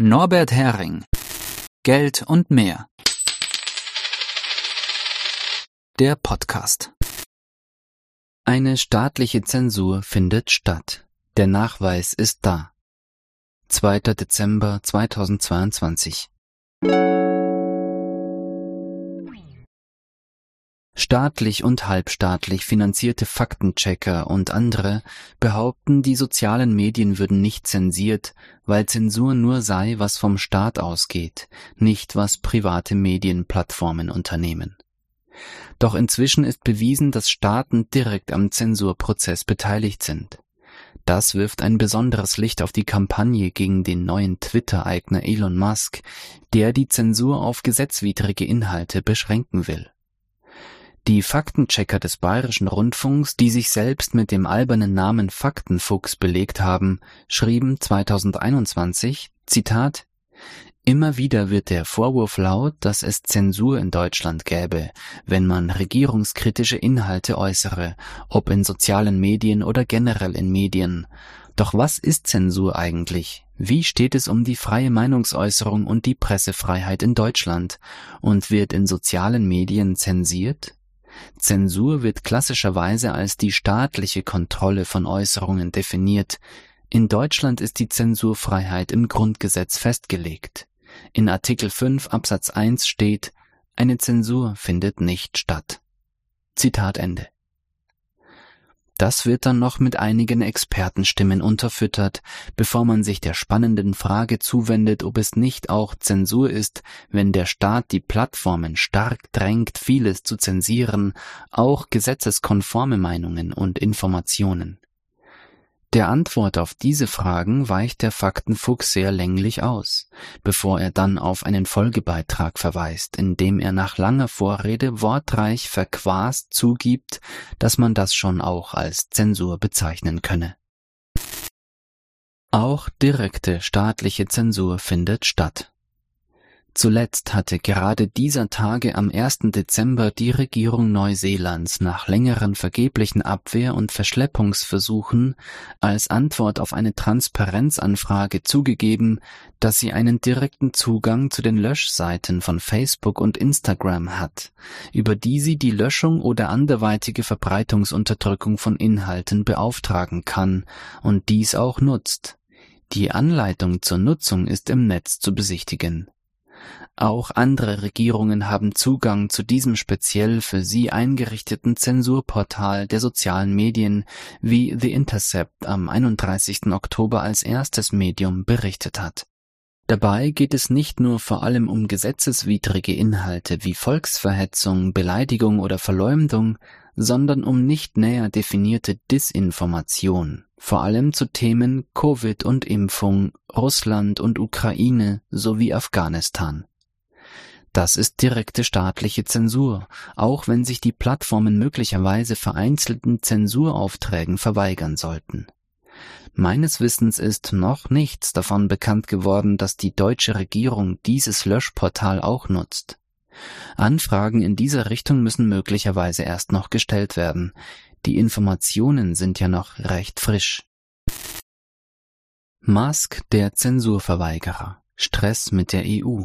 Norbert Hering Geld und mehr. Der Podcast. Eine staatliche Zensur findet statt. Der Nachweis ist da. 2. Dezember 2022. Staatlich und halbstaatlich finanzierte Faktenchecker und andere behaupten, die sozialen Medien würden nicht zensiert, weil Zensur nur sei, was vom Staat ausgeht, nicht was private Medienplattformen unternehmen. Doch inzwischen ist bewiesen, dass Staaten direkt am Zensurprozess beteiligt sind. Das wirft ein besonderes Licht auf die Kampagne gegen den neuen Twitter-Eigner Elon Musk, der die Zensur auf gesetzwidrige Inhalte beschränken will. Die Faktenchecker des Bayerischen Rundfunks, die sich selbst mit dem albernen Namen Faktenfuchs belegt haben, schrieben 2021, Zitat, Immer wieder wird der Vorwurf laut, dass es Zensur in Deutschland gäbe, wenn man regierungskritische Inhalte äußere, ob in sozialen Medien oder generell in Medien. Doch was ist Zensur eigentlich? Wie steht es um die freie Meinungsäußerung und die Pressefreiheit in Deutschland? Und wird in sozialen Medien zensiert? Zensur wird klassischerweise als die staatliche Kontrolle von Äußerungen definiert. In Deutschland ist die Zensurfreiheit im Grundgesetz festgelegt. In Artikel 5 Absatz 1 steht, eine Zensur findet nicht statt. Zitat Ende. Das wird dann noch mit einigen Expertenstimmen unterfüttert, bevor man sich der spannenden Frage zuwendet, ob es nicht auch Zensur ist, wenn der Staat die Plattformen stark drängt, vieles zu zensieren, auch gesetzeskonforme Meinungen und Informationen. Der Antwort auf diese Fragen weicht der Faktenfuchs sehr länglich aus, bevor er dann auf einen Folgebeitrag verweist, in dem er nach langer Vorrede wortreich verquast zugibt, dass man das schon auch als Zensur bezeichnen könne. Auch direkte staatliche Zensur findet statt. Zuletzt hatte gerade dieser Tage am 1. Dezember die Regierung Neuseelands nach längeren vergeblichen Abwehr- und Verschleppungsversuchen als Antwort auf eine Transparenzanfrage zugegeben, dass sie einen direkten Zugang zu den Löschseiten von Facebook und Instagram hat, über die sie die Löschung oder anderweitige Verbreitungsunterdrückung von Inhalten beauftragen kann und dies auch nutzt. Die Anleitung zur Nutzung ist im Netz zu besichtigen. Auch andere Regierungen haben Zugang zu diesem speziell für sie eingerichteten Zensurportal der sozialen Medien, wie The Intercept am 31. Oktober als erstes Medium berichtet hat. Dabei geht es nicht nur vor allem um gesetzeswidrige Inhalte wie Volksverhetzung, Beleidigung oder Verleumdung, sondern um nicht näher definierte Disinformation, vor allem zu Themen Covid und Impfung, Russland und Ukraine sowie Afghanistan. Das ist direkte staatliche Zensur, auch wenn sich die Plattformen möglicherweise vereinzelten Zensuraufträgen verweigern sollten. Meines Wissens ist noch nichts davon bekannt geworden, dass die deutsche Regierung dieses Löschportal auch nutzt. Anfragen in dieser Richtung müssen möglicherweise erst noch gestellt werden. Die Informationen sind ja noch recht frisch. Musk der Zensurverweigerer. Stress mit der EU.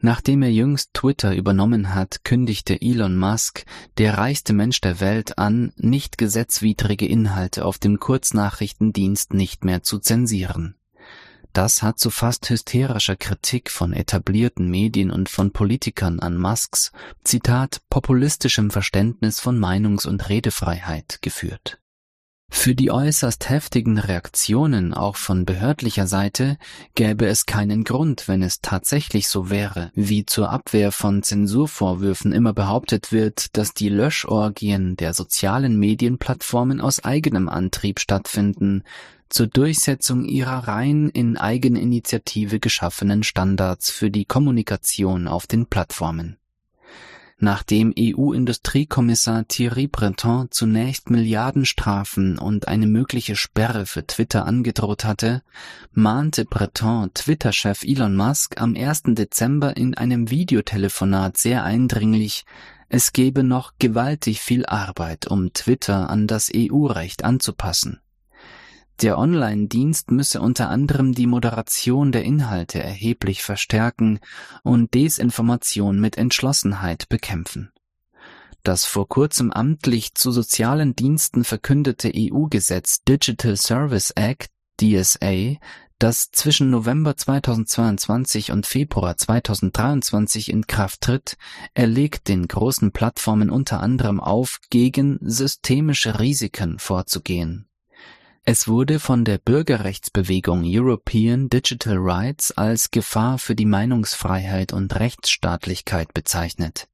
Nachdem er jüngst Twitter übernommen hat, kündigte Elon Musk, der reichste Mensch der Welt, an, nicht gesetzwidrige Inhalte auf dem Kurznachrichtendienst nicht mehr zu zensieren. Das hat zu fast hysterischer Kritik von etablierten Medien und von Politikern an Musks, Zitat, populistischem Verständnis von Meinungs- und Redefreiheit geführt. Für die äußerst heftigen Reaktionen auch von behördlicher Seite gäbe es keinen Grund, wenn es tatsächlich so wäre, wie zur Abwehr von Zensurvorwürfen immer behauptet wird, dass die Löschorgien der sozialen Medienplattformen aus eigenem Antrieb stattfinden, zur Durchsetzung ihrer rein in Eigeninitiative geschaffenen Standards für die Kommunikation auf den Plattformen. Nachdem EU-Industriekommissar Thierry Breton zunächst Milliardenstrafen und eine mögliche Sperre für Twitter angedroht hatte, mahnte Breton Twitter-Chef Elon Musk am 1. Dezember in einem Videotelefonat sehr eindringlich, es gebe noch gewaltig viel Arbeit, um Twitter an das EU-Recht anzupassen. Der Online-Dienst müsse unter anderem die Moderation der Inhalte erheblich verstärken und Desinformation mit Entschlossenheit bekämpfen. Das vor kurzem amtlich zu sozialen Diensten verkündete EU-Gesetz Digital Service Act DSA, das zwischen November 2022 und Februar 2023 in Kraft tritt, erlegt den großen Plattformen unter anderem auf, gegen systemische Risiken vorzugehen. Es wurde von der Bürgerrechtsbewegung European Digital Rights als Gefahr für die Meinungsfreiheit und Rechtsstaatlichkeit bezeichnet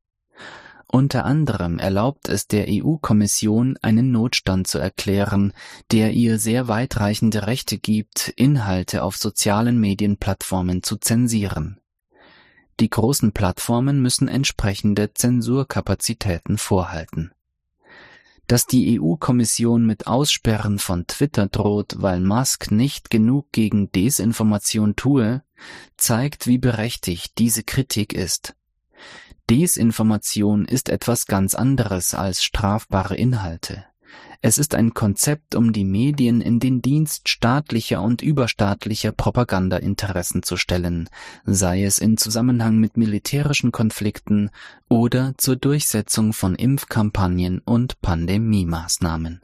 unter anderem erlaubt es der EU-Kommission, einen Notstand zu erklären, der ihr sehr weitreichende Rechte gibt, Inhalte auf sozialen Medienplattformen zu zensieren. Die großen Plattformen müssen entsprechende Zensurkapazitäten vorhalten. Dass die EU-Kommission mit Aussperren von Twitter droht, weil Musk nicht genug gegen Desinformation tue, zeigt, wie berechtigt diese Kritik ist. Desinformation ist etwas ganz anderes als strafbare Inhalte. Es ist ein Konzept, um die Medien in den Dienst staatlicher und überstaatlicher Propagandainteressen zu stellen, sei es in Zusammenhang mit militärischen Konflikten oder zur Durchsetzung von Impfkampagnen und Pandemiemaßnahmen